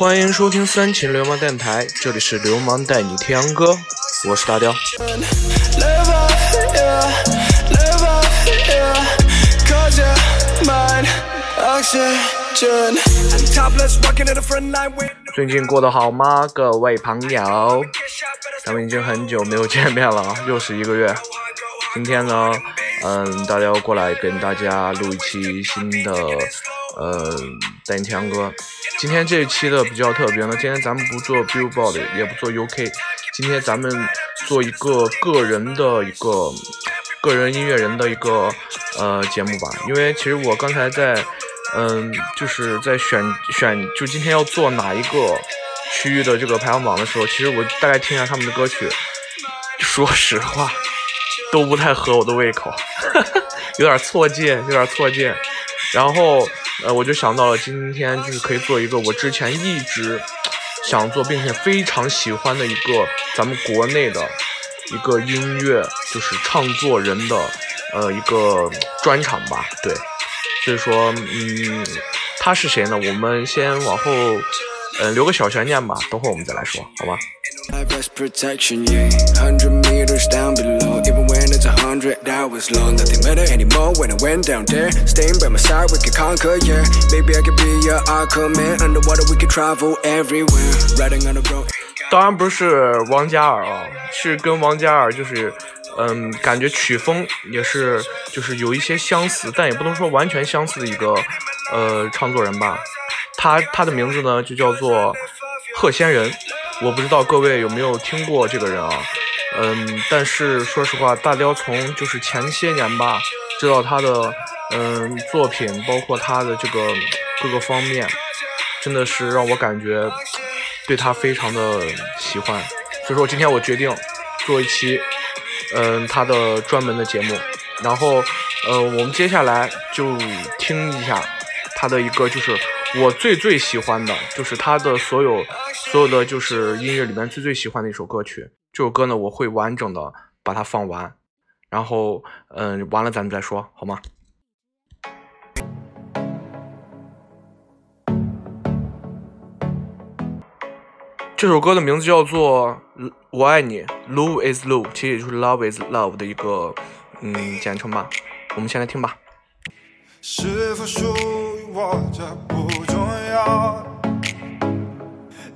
欢迎收听三秦流氓电台，这里是流氓带你听歌，我是大雕。最近过得好吗，各位朋友？咱们已经很久没有见面了，又是一个月。今天呢，嗯，大雕过来跟大家录一期新的，嗯，带你听歌。今天这一期的比较特别呢，今天咱们不做 Billboard，也不做 UK，今天咱们做一个个人的一个个人音乐人的一个呃节目吧。因为其实我刚才在嗯，就是在选选就今天要做哪一个区域的这个排行榜的时候，其实我大概听一下他们的歌曲，说实话都不太合我的胃口，有点错界，有点错界。然后。呃，我就想到了今天就是可以做一个我之前一直想做并且非常喜欢的一个咱们国内的一个音乐，就是唱作人的呃一个专场吧。对，所以说，嗯，他是谁呢？我们先往后，呃，留个小悬念吧，等会我们再来说，好吗？当然不是王嘉尔啊，是跟王嘉尔就是，嗯，感觉曲风也是就是有一些相似，但也不能说完全相似的一个呃唱作人吧。他他的名字呢就叫做贺仙人，我不知道各位有没有听过这个人啊。嗯，但是说实话，大雕从就是前些年吧，知道他的嗯作品，包括他的这个各个方面，真的是让我感觉对他非常的喜欢。所以说，今天我决定做一期嗯他的专门的节目，然后呃我们接下来就听一下他的一个就是我最最喜欢的，就是他的所有所有的就是音乐里面最最喜欢的一首歌曲。这首歌呢，我会完整的把它放完，然后，嗯，完了咱们再说，好吗？这首歌的名字叫做《我爱你》，Love is Love，其实也就是 Love is Love 的一个，嗯，简称吧。我们先来听吧。是否说我，这不重要。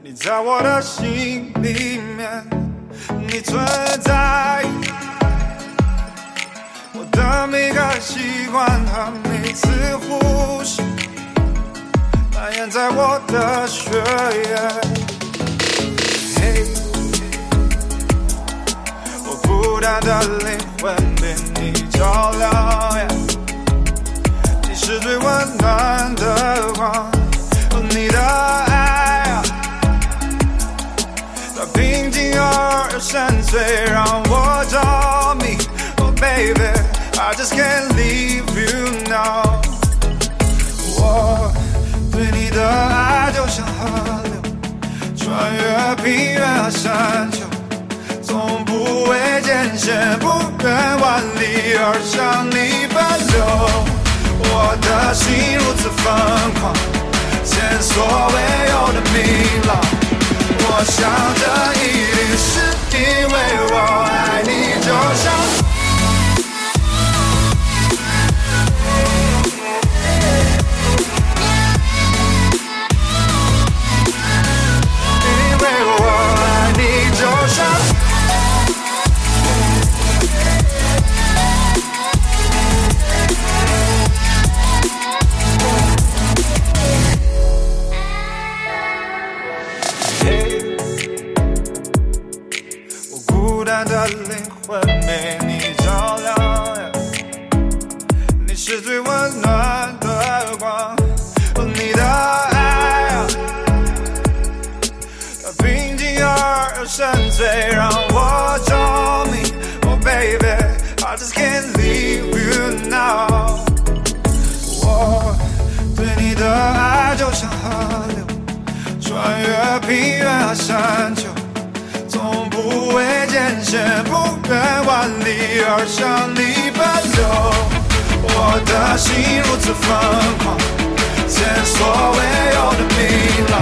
你在我的心里面。你存在，我的每个习惯和每次呼吸，蔓延在。我的血液。嘿，我孤单的灵魂被你照亮，是最温暖的光，你的爱，它平静而又深。邃让我着迷，Oh baby，I just can't leave you now。我对你的爱就像河流，穿越平原和山丘，从不畏艰险，不远万里而向你奔流。我的心如此疯狂，前所未有的明朗。我想这一定是因为我爱你，就像。山丘，从不畏艰险，不远万里而向你奔流。我的心如此疯狂，前所未有的明朗。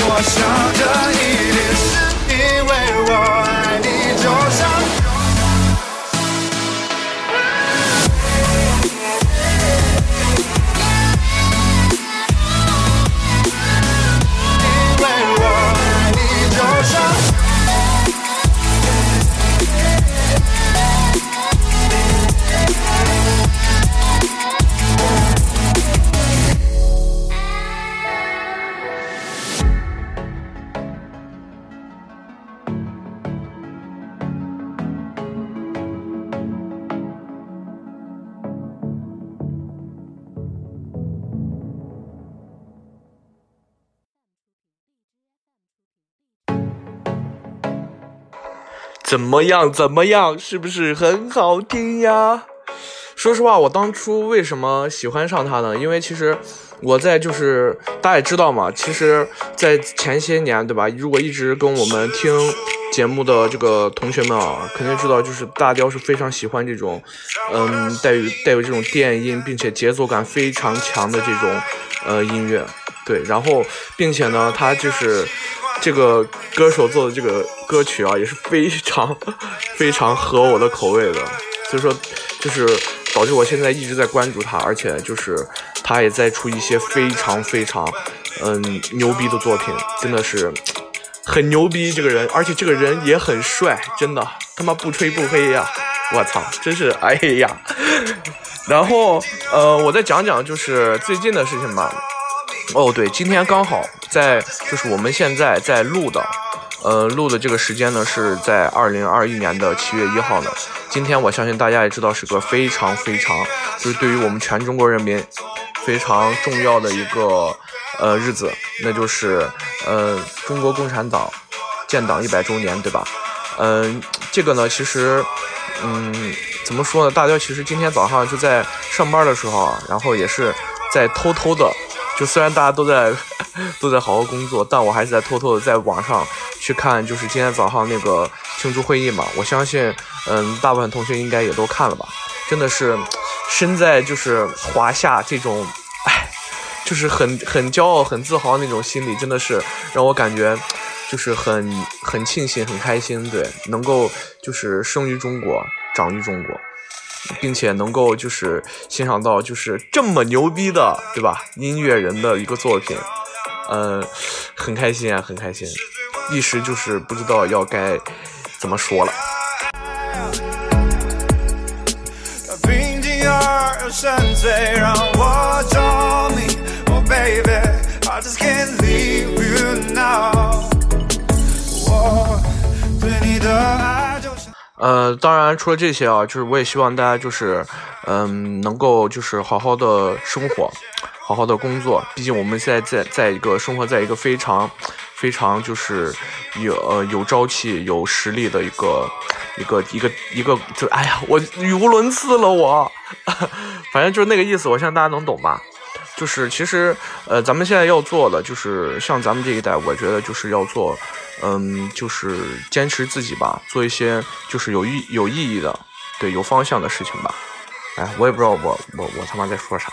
我想这一定是怎么样？怎么样？是不是很好听呀？说实话，我当初为什么喜欢上他呢？因为其实我在就是大家也知道嘛，其实，在前些年，对吧？如果一直跟我们听节目的这个同学们啊，肯定知道，就是大雕是非常喜欢这种，嗯，带有带有这种电音，并且节奏感非常强的这种呃音乐。对，然后并且呢，他就是。这个歌手做的这个歌曲啊，也是非常 非常合我的口味的，所以说就是导致我现在一直在关注他，而且就是他也在出一些非常非常嗯牛逼的作品，真的是很牛逼这个人，而且这个人也很帅，真的他妈不吹不黑呀！我操，真是哎呀！然后呃，我再讲讲就是最近的事情吧。哦，对，今天刚好在，就是我们现在在录的，呃，录的这个时间呢是在二零二一年的七月一号呢。今天我相信大家也知道是个非常非常，就是对于我们全中国人民非常重要的一个呃日子，那就是呃中国共产党建党一百周年，对吧？嗯，这个呢，其实，嗯，怎么说呢？大家其实今天早上就在上班的时候，然后也是在偷偷的。就虽然大家都在 都在好好工作，但我还是在偷偷的在网上去看，就是今天早上那个庆祝会议嘛。我相信，嗯，大部分同学应该也都看了吧。真的是身在就是华夏这种，哎，就是很很骄傲、很自豪那种心理，真的是让我感觉就是很很庆幸、很开心。对，能够就是生于中国，长于中国。并且能够就是欣赏到就是这么牛逼的，对吧？音乐人的一个作品，呃，很开心啊，很开心，一时就是不知道要该怎么说了。呃，当然，除了这些啊，就是我也希望大家就是，嗯，能够就是好好的生活，好好的工作。毕竟我们现在在在一个生活在一个非常非常就是有呃有朝气、有实力的一个一个一个一个，就哎呀，我语无伦次了，我，反正就是那个意思，我相信大家能懂吧。就是其实呃，咱们现在要做的就是像咱们这一代，我觉得就是要做。嗯，就是坚持自己吧，做一些就是有意有意义的，对有方向的事情吧。哎，我也不知道我我我他妈在说啥。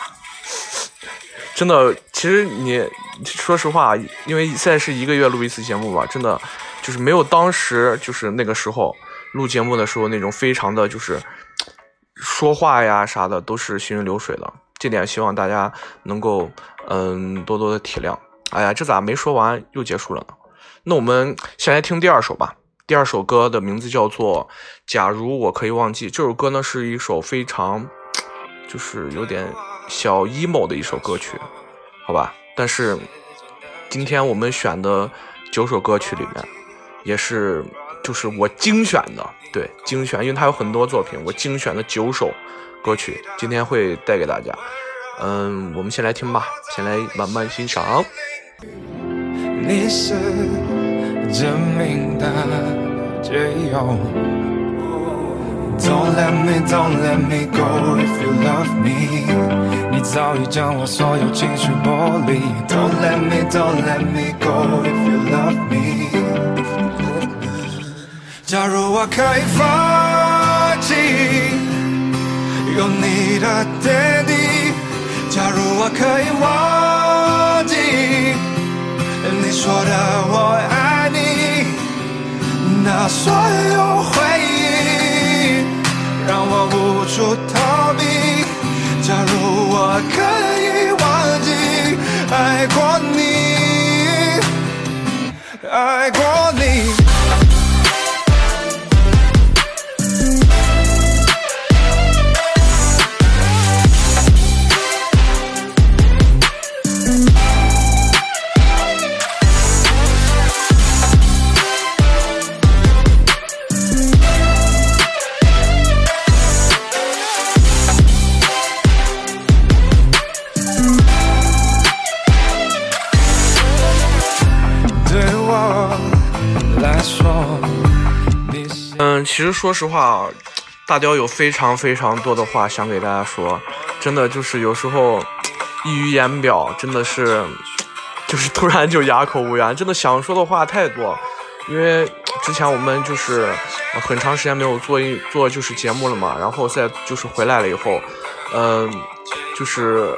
真的，其实你说实话，因为现在是一个月录一次节目吧，真的就是没有当时就是那个时候录节目的时候那种非常的就是说话呀啥的都是行云流水的。这点希望大家能够嗯多多的体谅。哎呀，这咋没说完又结束了呢？那我们先来听第二首吧。第二首歌的名字叫做《假如我可以忘记》。这首歌呢是一首非常，就是有点小 emo 的一首歌曲，好吧？但是今天我们选的九首歌曲里面，也是就是我精选的，对，精选，因为它有很多作品，我精选的九首歌曲，今天会带给大家。嗯，我们先来听吧，先来慢慢欣赏。你是真命的解药。Don't let me, don't let me go if you love me。你早已将我所有情绪剥离。Don't let me, don't let me go if you love me。假如我可以放弃，有你的点滴。假如我可以忘记你说的我爱你，那所有回忆让我无处逃避。假如我可以忘记爱过你，爱过你。其实说实话，大雕有非常非常多的话想给大家说，真的就是有时候溢于言表，真的是就是突然就哑口无言，真的想说的话太多。因为之前我们就是很长时间没有做一做就是节目了嘛，然后再就是回来了以后，嗯、就是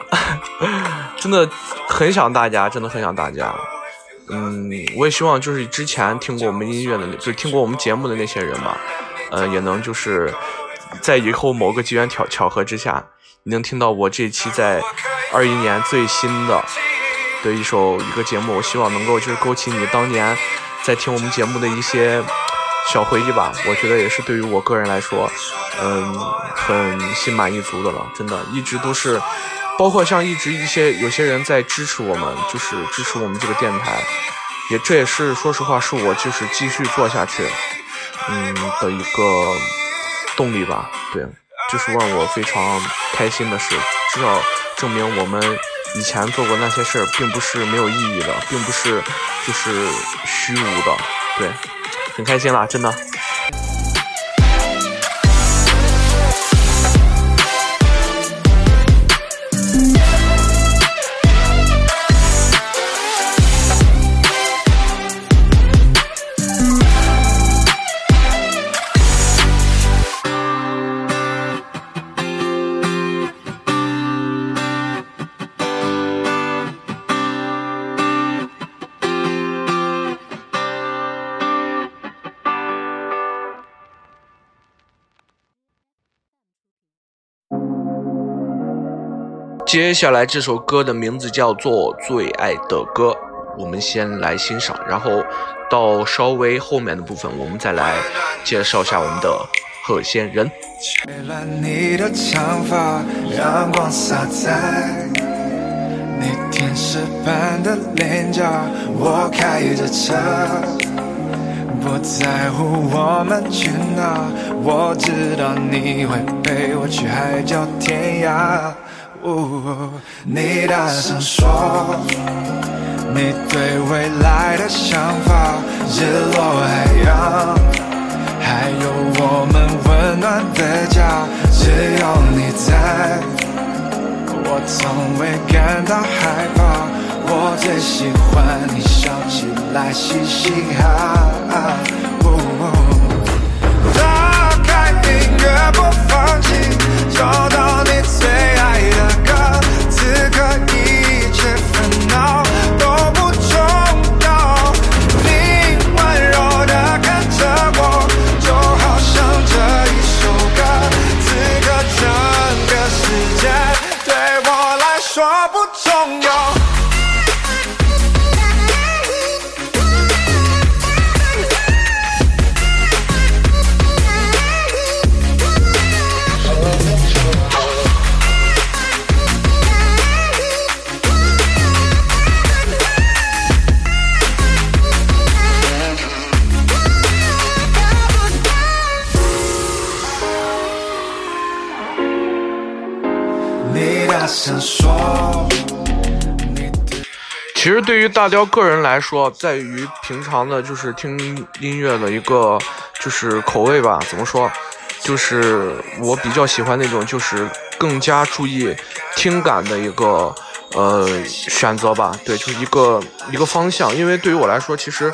真的很想大家，真的很想大家。嗯，我也希望就是之前听过我们音乐的，就是听过我们节目的那些人吧，呃，也能就是在以后某个机缘巧巧合之下，你能听到我这期在二一年最新的的一首一个节目，我希望能够就是勾起你当年在听我们节目的一些小回忆吧。我觉得也是对于我个人来说，嗯，很心满意足的了，真的，一直都是。包括像一直一些有些人在支持我们，就是支持我们这个电台，也这也是说实话是我就是继续做下去，嗯的一个动力吧。对，就是让我非常开心的事，至少证明我们以前做过那些事儿，并不是没有意义的，并不是就是虚无的。对，很开心啦，真的。接下来这首歌的名字叫做《最爱的歌》，我们先来欣赏，然后到稍微后面的部分，我们再来介绍一下我们的鹤仙人。吹乱你的长发，阳光洒在你天使般的脸颊。我开着车，不在乎我们去哪，我知道你会陪我去海角天涯。哦你大声说。你对未来的想法，日落海洋，还有我们温暖的家，只有你在，我从未感到害怕。我最喜欢你笑起来嘻嘻哈哈。哦打开音乐播放器，找到你最的歌，此刻一切烦恼。对于大雕个人来说，在于平常的就是听音乐的一个就是口味吧，怎么说？就是我比较喜欢那种就是更加注意听感的一个呃选择吧，对，就是一个一个方向。因为对于我来说，其实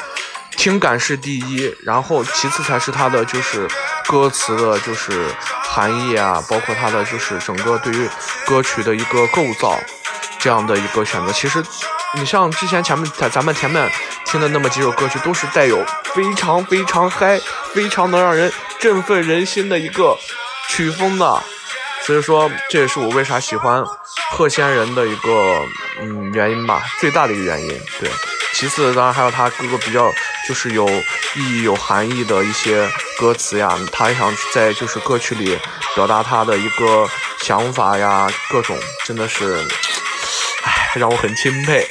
听感是第一，然后其次才是它的就是歌词的就是含义啊，包括它的就是整个对于歌曲的一个构造，这样的一个选择。其实你像之前前面咱咱们前面听的那么几首歌曲，都是带有非常非常嗨、非常能让人振奋人心的一个曲风的。所以说，这也是我为啥喜欢贺仙人的一个嗯原因吧，最大的一个原因。对，其次当然还有他各个比较就是有意义、有含义的一些歌词呀，他想在就是歌曲里表达他的一个想法呀，各种真的是，让我很钦佩。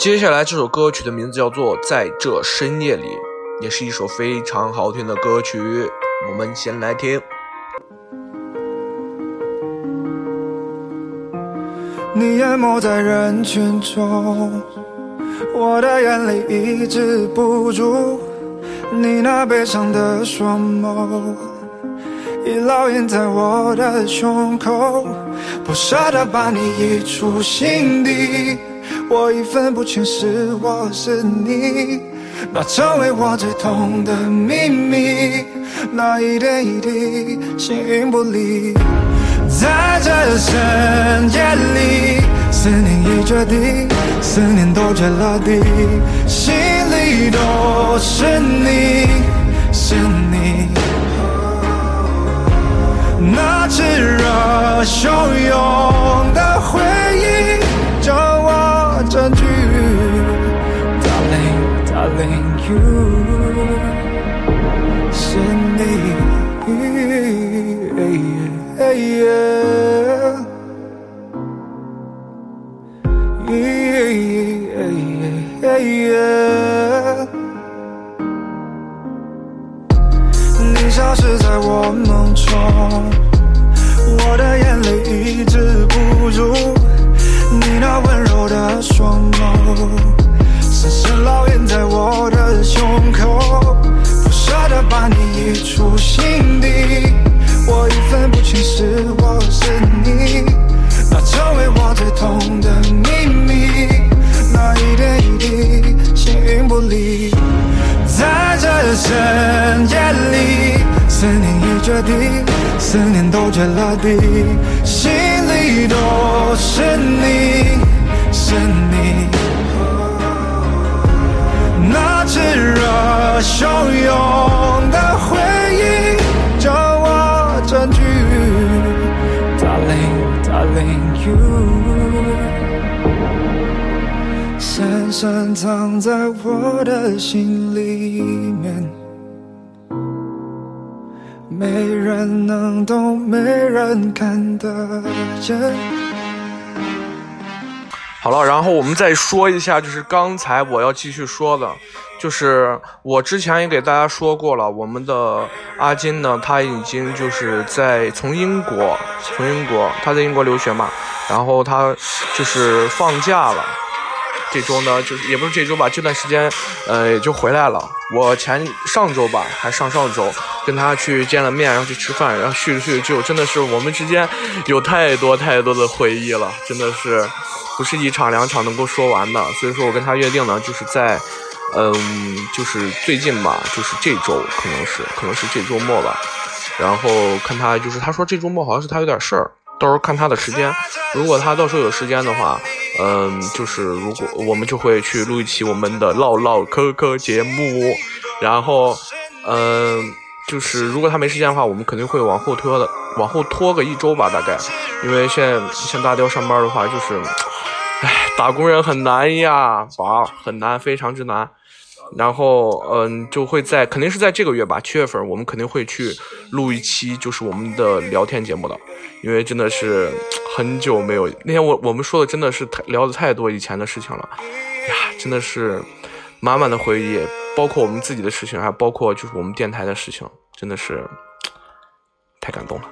接下来这首歌曲的名字叫做《在这深夜里》，也是一首非常好听的歌曲。我们先来听。你淹没在人群中，我的眼泪抑制不住，你那悲伤的双眸，已烙印在我的胸口，不舍得把你移出心底，我已分不清是我是你，那成为我最痛的秘密，那一点一滴形影不离。在这深夜里，思念已决定，思念都结了堤，心里都是你，是你。那炙热汹涌的回忆，Darling, darling, you 是你。你消失在我梦中，我的眼泪抑制不住，你那温柔的双眸，心里面，没人能懂，没人看得见。好了，然后我们再说一下，就是刚才我要继续说的，就是我之前也给大家说过了，我们的阿金呢，他已经就是在从英国，从英国，他在英国留学嘛，然后他就是放假了，这周呢，就是也不是这周吧，这段时间，呃，也就回来了。我前上周吧，还上上周跟他去见了面，然后去吃饭，然后叙了叙旧，真的是我们之间有太多太多的回忆了，真的是不是一场两场能够说完的。所以说我跟他约定呢，就是在，嗯，就是最近吧，就是这周可能是可能是这周末吧，然后看他就是他说这周末好像是他有点事儿。到时候看他的时间，如果他到时候有时间的话，嗯，就是如果我们就会去录一期我们的唠唠嗑嗑节目，然后，嗯，就是如果他没时间的话，我们肯定会往后拖的，往后拖个一周吧，大概，因为现在像大雕上班的话，就是，唉，打工人很难呀，宝很难，非常之难。然后，嗯，就会在肯定是在这个月吧，七月份，我们肯定会去录一期，就是我们的聊天节目的，因为真的是很久没有，那天我我们说的真的是太聊的太多以前的事情了，呀，真的是满满的回忆，包括我们自己的事情，还包括就是我们电台的事情，真的是太感动了。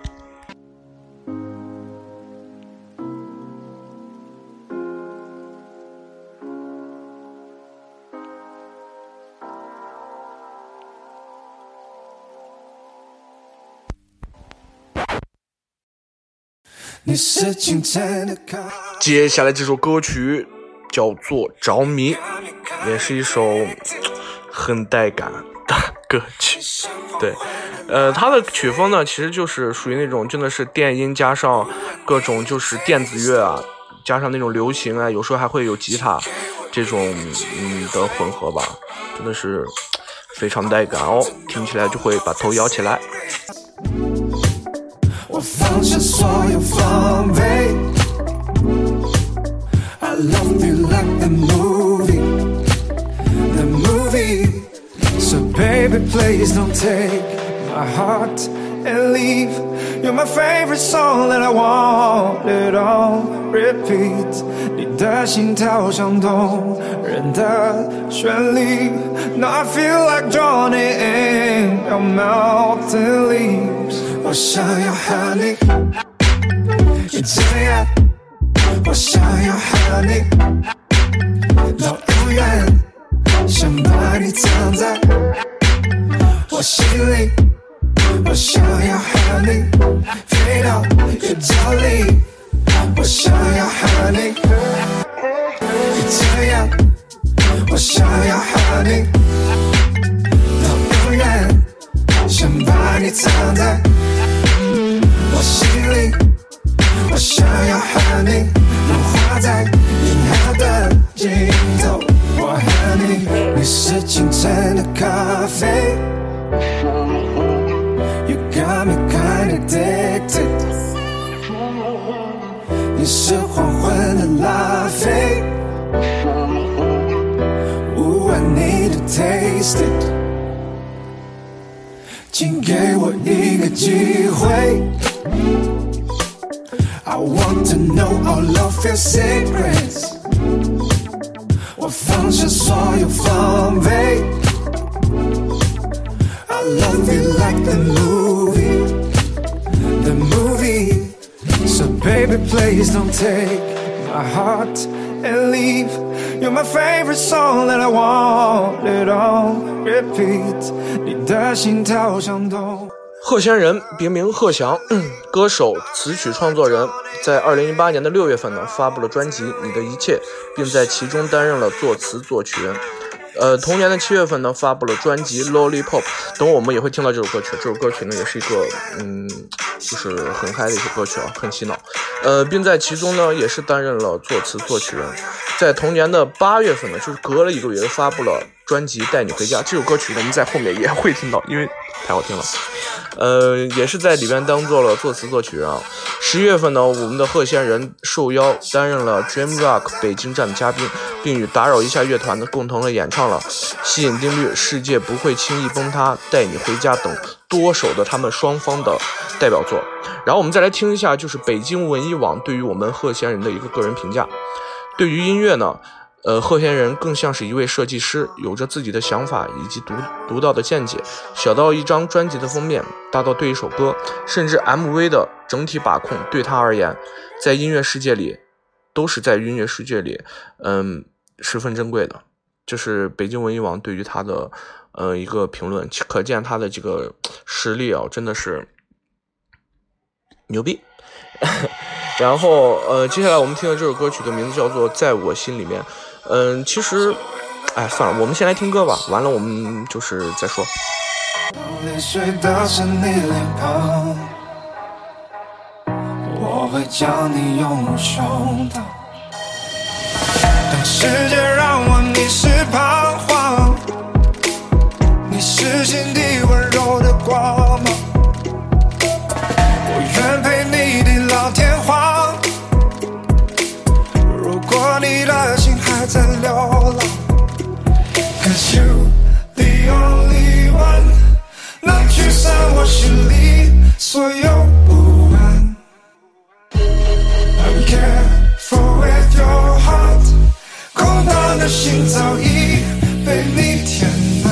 接下来这首歌曲叫做《着迷》，也是一首很带感的歌曲。对，呃，它的曲风呢，其实就是属于那种真的是电音加上各种就是电子乐啊，加上那种流行啊，有时候还会有吉他这种嗯的混合吧，真的是非常带感哦，听起来就会把头摇起来。我放下所有防备。I love you like the movie, the movie. So baby, please don't take my heart and leave. You're my favorite song that I want it on repeat. 你的心跳像动人的旋律。Now I feel like drowning in your mouth and leaves. 我想要和你 一直爱，我想要和你到永远，想把你藏在我心里。我想要和你飞到宇宙里，我想要和你这样，我想要和你到永远，想把你藏在。我心里，我想要和你融化在银河的尽头。我和你，你是清晨的咖啡，You got me kinda addicted。你是黄昏的拉菲，I need to taste it。请给我一个机会。I want to know all of your secrets。我放下所有防备。I love you like the movie, the movie. So baby, please don't take my heart and leave. You're my favorite song that I want it on repeat。你的心跳像动。 贺仙人别名贺翔，歌手、词曲创作人，在二零一八年的六月份呢，发布了专辑《你的一切》，并在其中担任了作词作曲人。呃，同年的七月份呢，发布了专辑《Lollipop》，等我们也会听到这首歌曲。这首歌曲呢，也是一个嗯，就是很嗨的一首歌曲啊，很洗脑。呃，并在其中呢，也是担任了作词作曲人。在同年的八月份呢，就是隔了一个月，发布了专辑《带你回家》。这首歌曲我们在后面也会听到，因为太好听了。呃，也是在里边当做了作词作曲人。十月份呢，我们的贺仙人受邀担任了 Dream Rock 北京站的嘉宾，并与打扰一下乐团的共同的演唱了《吸引定律》《世界不会轻易崩塌》《带你回家》等多首的他们双方的代表作。然后我们再来听一下，就是北京文艺网对于我们贺仙人的一个个人评价。对于音乐呢？呃，贺仙人更像是一位设计师，有着自己的想法以及独独到的见解。小到一张专辑的封面，大到对一首歌，甚至 MV 的整体把控，对他而言，在音乐世界里，都是在音乐世界里，嗯，十分珍贵的。这是北京文艺网对于他的，呃，一个评论，可见他的这个实力啊，真的是牛逼。然后，呃，接下来我们听的这首歌曲的名字叫做《在我心里面》。嗯，其实，哎，算了，我们先来听歌吧。完了，我们就是再说。泪水打湿你脸庞我会将你拥入胸膛。当世界让我迷失彷徨，你是心底温柔的光芒。我愿陪你地老天荒。如果你的心还。在流浪，Cause you the only one，能驱散我心里所有不安。I'm careful with your heart，空荡的心早已被你填满。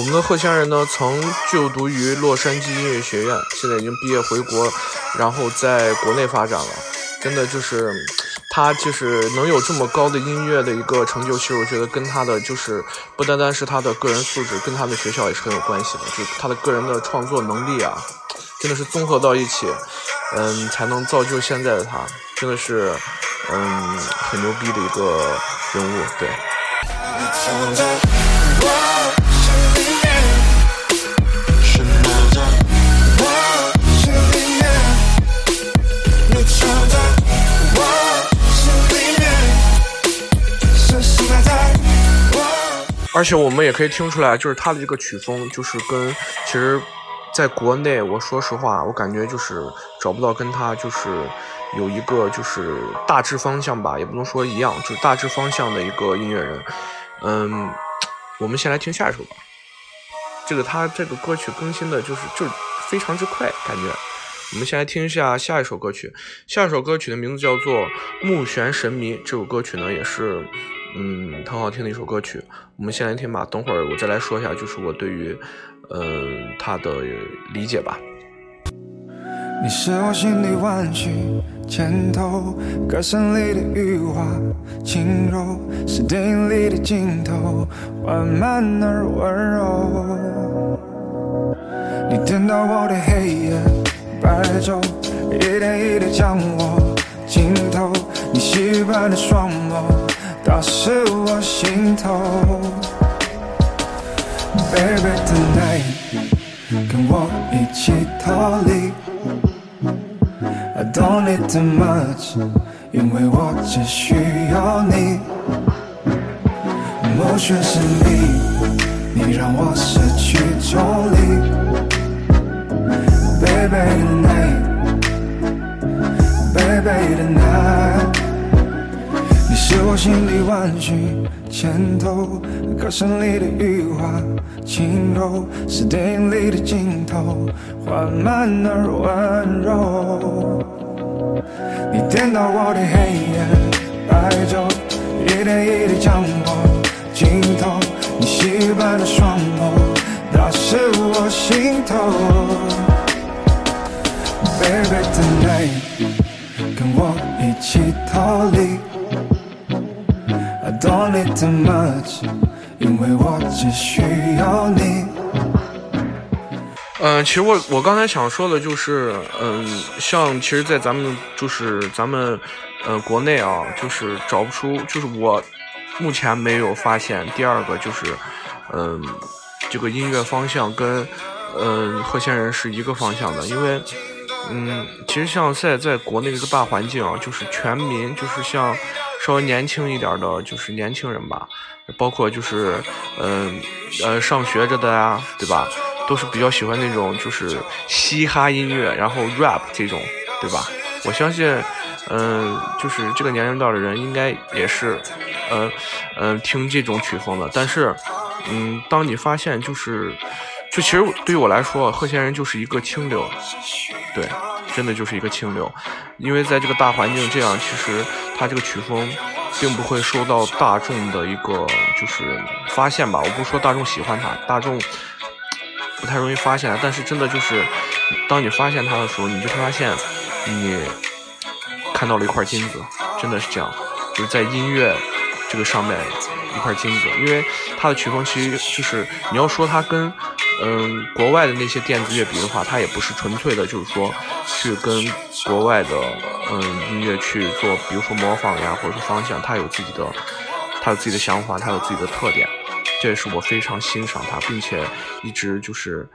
我们的贺仙人呢，曾就读于洛杉矶音乐学院，现在已经毕业回国，然后在国内发展了。真的就是他就是能有这么高的音乐的一个成就，其实我觉得跟他的就是不单单是他的个人素质，跟他的学校也是很有关系的。就他的个人的创作能力啊，真的是综合到一起，嗯，才能造就现在的他，真的是嗯很牛逼的一个人物，对。而且我们也可以听出来，就是他的这个曲风，就是跟其实，在国内，我说实话，我感觉就是找不到跟他就是有一个就是大致方向吧，也不能说一样，就是大致方向的一个音乐人。嗯，我们先来听下一首吧。这个他这个歌曲更新的就是就非常之快，感觉。我们先来听一下下一首歌曲，下一首歌曲的名字叫做《目眩神迷》。这首歌曲呢，也是。嗯，很好听的一首歌曲，我们先来听吧。等会儿我再来说一下，就是我对于，呃，他的理解吧。你是我心里弯曲箭头，歌声里的余华轻柔，是电影里的镜头，缓慢而温柔。你颠倒我的黑夜白昼，一点一点将我浸透，你细般的双眸。打湿我心头，Baby tonight，跟我一起逃离。I don't need too much，因为我只需要你。目眩神迷，你让我失去重力。Baby tonight，Baby tonight。是我心里弯曲箭头，歌声里的余华轻柔，是电影里的镜头，缓慢而温柔。你颠倒我的黑夜白昼，一点一滴将我浸透，你戏般的双眸打湿我心头。Baby tonight，跟我一起逃离。Don't need too much，因为我只需要你。嗯，其实我我刚才想说的就是，嗯，像其实，在咱们就是咱们呃国内啊，就是找不出，就是我目前没有发现第二个就是，嗯，这个音乐方向跟嗯贺仙人是一个方向的，因为嗯，其实像现在在国内这个大环境啊，就是全民就是像。稍微年轻一点的，就是年轻人吧，包括就是，嗯，呃，上学着的呀，对吧？都是比较喜欢那种就是嘻哈音乐，然后 rap 这种，对吧？我相信，嗯，就是这个年龄段的人应该也是，嗯嗯，听这种曲风的。但是，嗯，当你发现就是，就其实对于我来说，贺仙人就是一个清流，对。真的就是一个清流，因为在这个大环境这样，其实他这个曲风并不会受到大众的一个就是发现吧。我不说大众喜欢他，大众不太容易发现。但是真的就是，当你发现他的时候，你就会发现你看到了一块金子，真的是这样，就是在音乐这个上面一块金子。因为他的曲风其实就是你要说他跟。嗯，国外的那些电子乐比的话，它也不是纯粹的，就是说去跟国外的嗯音乐去做，比如说模仿呀，或者说方向，它有自己的，它有自己的想法，它有自己的特点，这也是我非常欣赏他，并且一直就是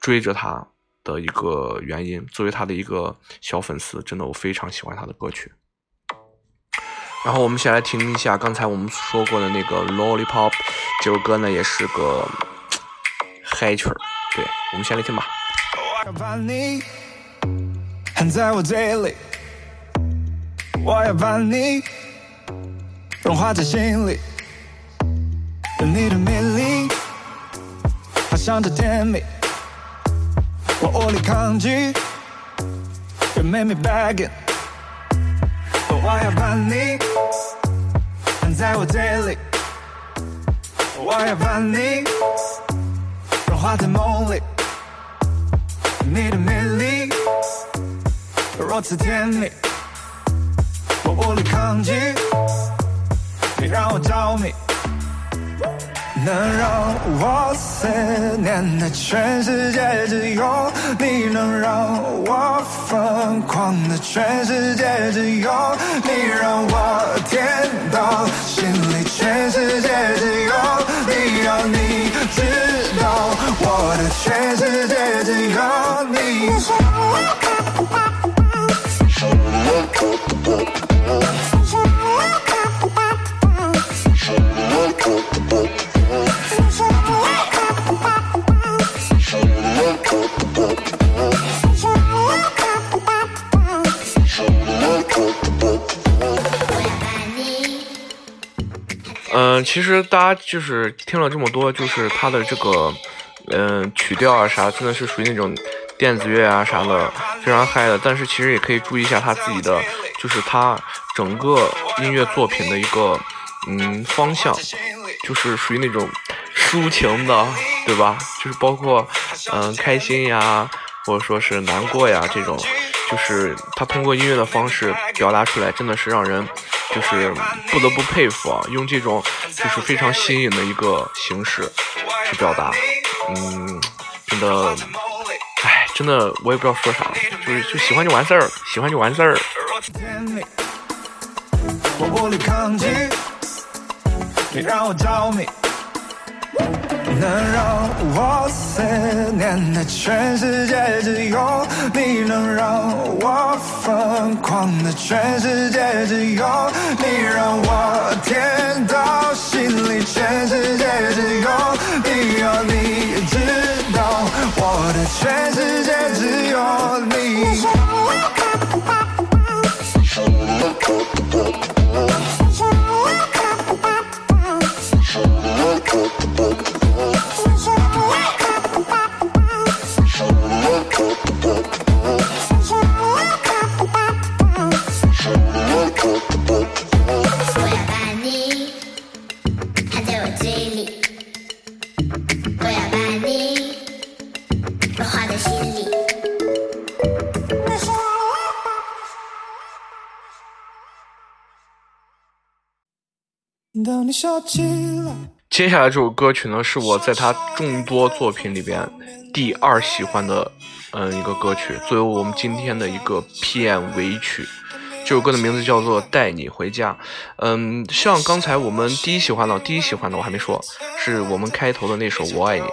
追着他的一个原因。作为他的一个小粉丝，真的我非常喜欢他的歌曲。然后我们先来听一下刚才我们说过的那个《Lollipop》，这首歌呢也是个。嗨曲儿，对，我们先来听吧。我要把你含在我嘴里，我要把你融化在心里，有你的美丽，好像这甜蜜，我无力抗拒，You make me begging。我要把你含在我嘴里，我要把你。画在梦里，你的美丽如此甜蜜，我无力抗拒，你让我着迷。能让我思念的全世界，只有你；能让我疯狂的全世界，只有你；让我甜到心里，全世界只有你。让你，全世界只有你。嗯，其实大家就是听了这么多，就是他的这个，嗯，曲调啊啥，真的是属于那种电子乐啊啥的，非常嗨的。但是其实也可以注意一下他自己的，就是他整个音乐作品的一个，嗯，方向，就是属于那种抒情的，对吧？就是包括，嗯，开心呀，或者说是难过呀这种，就是他通过音乐的方式表达出来，真的是让人。就是不得不佩服啊，用这种就是非常新颖的一个形式去表达，嗯，真的，哎，真的我也不知道说啥了，就是就喜欢就完事儿，喜欢就完事儿。能让我思念的全世界，只有你；能让我疯狂的全世界，只有你；让我甜到心里，全世界只有你。要你知道，我的全世界只有你。接下来这首歌曲呢，是我在他众多作品里边第二喜欢的，嗯，一个歌曲，作为我们今天的一个片尾曲。这首歌的名字叫做《带你回家》。嗯，像刚才我们第一喜欢的，第一喜欢的我还没说，是我们开头的那首《我爱你》。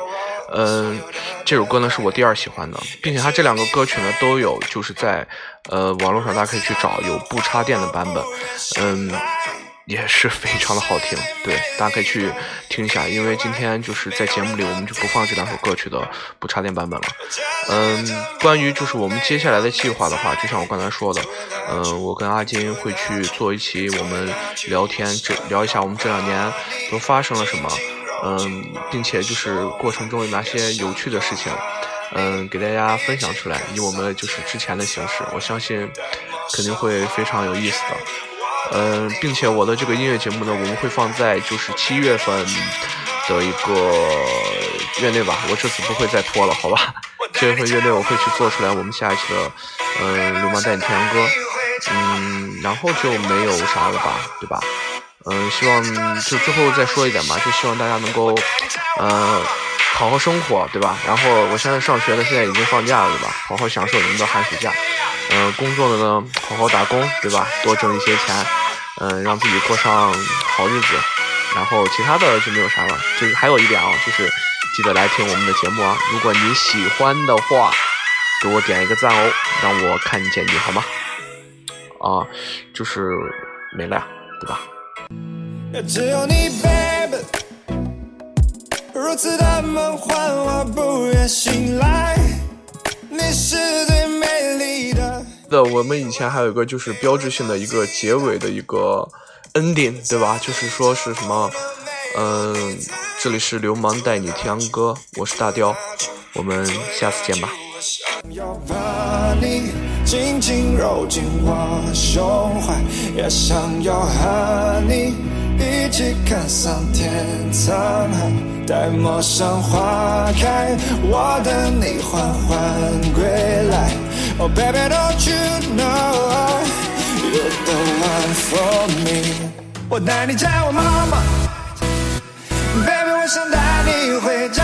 嗯，这首歌呢是我第二喜欢的，并且它这两个歌曲呢都有，就是在呃网络上大家可以去找有不插电的版本。嗯。也是非常的好听，对，大家可以去听一下。因为今天就是在节目里，我们就不放这两首歌曲的不插电版本了。嗯，关于就是我们接下来的计划的话，就像我刚才说的，嗯，我跟阿金会去做一期我们聊天，这聊一下我们这两年都发生了什么，嗯，并且就是过程中有哪些有趣的事情，嗯，给大家分享出来，以我们就是之前的形式，我相信肯定会非常有意思的。嗯，并且我的这个音乐节目呢，我们会放在就是七月份的一个月内吧。我这次不会再拖了，好吧？七月份月内我会去做出来我们下一期的嗯流氓带你天歌，嗯，然后就没有啥了吧，对吧？嗯，希望就最后再说一点吧，就希望大家能够嗯好好生活，对吧？然后我现在上学的现在已经放假了，对吧？好好享受你们的寒暑假。嗯，工作的呢，好好打工，对吧？多挣一些钱，嗯，让自己过上好日子。然后其他的就没有啥了。就是还有一点啊，就是记得来听我们的节目啊。如果你喜欢的话，给我点一个赞哦，让我看见你好吗？啊，就是没了呀，对吧？只有你，baby，如此的梦幻，我不愿醒来。你是最美丽的。的，我们以前还有一个就是标志性的一个结尾的一个 ending，对吧？就是说是什么，嗯，这里是流氓带你听歌，我是大雕，我们下次见吧。紧紧揉进我胸怀，也想要和你。一起看桑田沧海，待陌生花开，我等你缓缓归来。Oh baby, don't you know you're the one for me？我带你见我妈妈，baby，我想带你回家，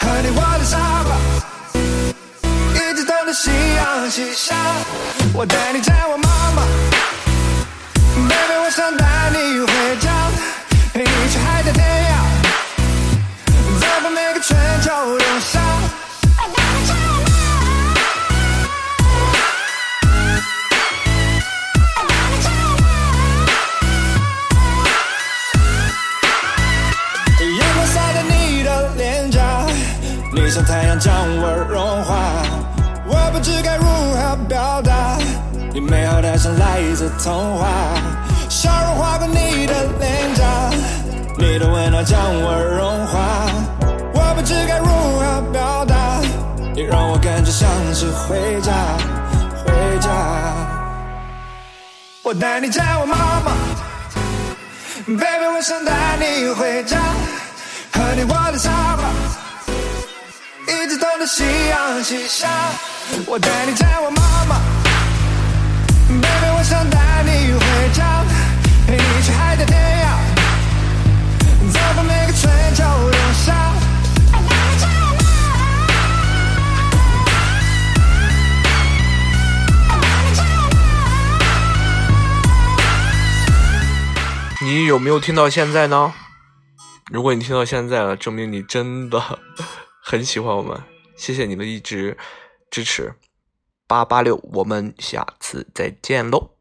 和你窝在沙发，一直等到夕阳西下。我带你见我妈妈，baby，我想带你回家，陪你去海角天涯，走过每个春秋冬夏。阳光洒在你的脸颊，你像太阳将我融化。我不知该如何表达，你美好的像来自童话。笑容划过你的脸颊，你的温暖将我融化。我不知该如何表达，你让我感觉像是回家，回家。我带你见我妈妈。Baby，我想带你回家，和你窝在沙发，一直等到夕阳西下。我带你见我妈妈，Baby，我想带你回家，陪你去海角天涯，走过每个春秋冬夏。你有没有听到现在呢？如果你听到现在了，证明你真的 很喜欢我们，谢谢你的一直支持。八八六，我们下次再见喽。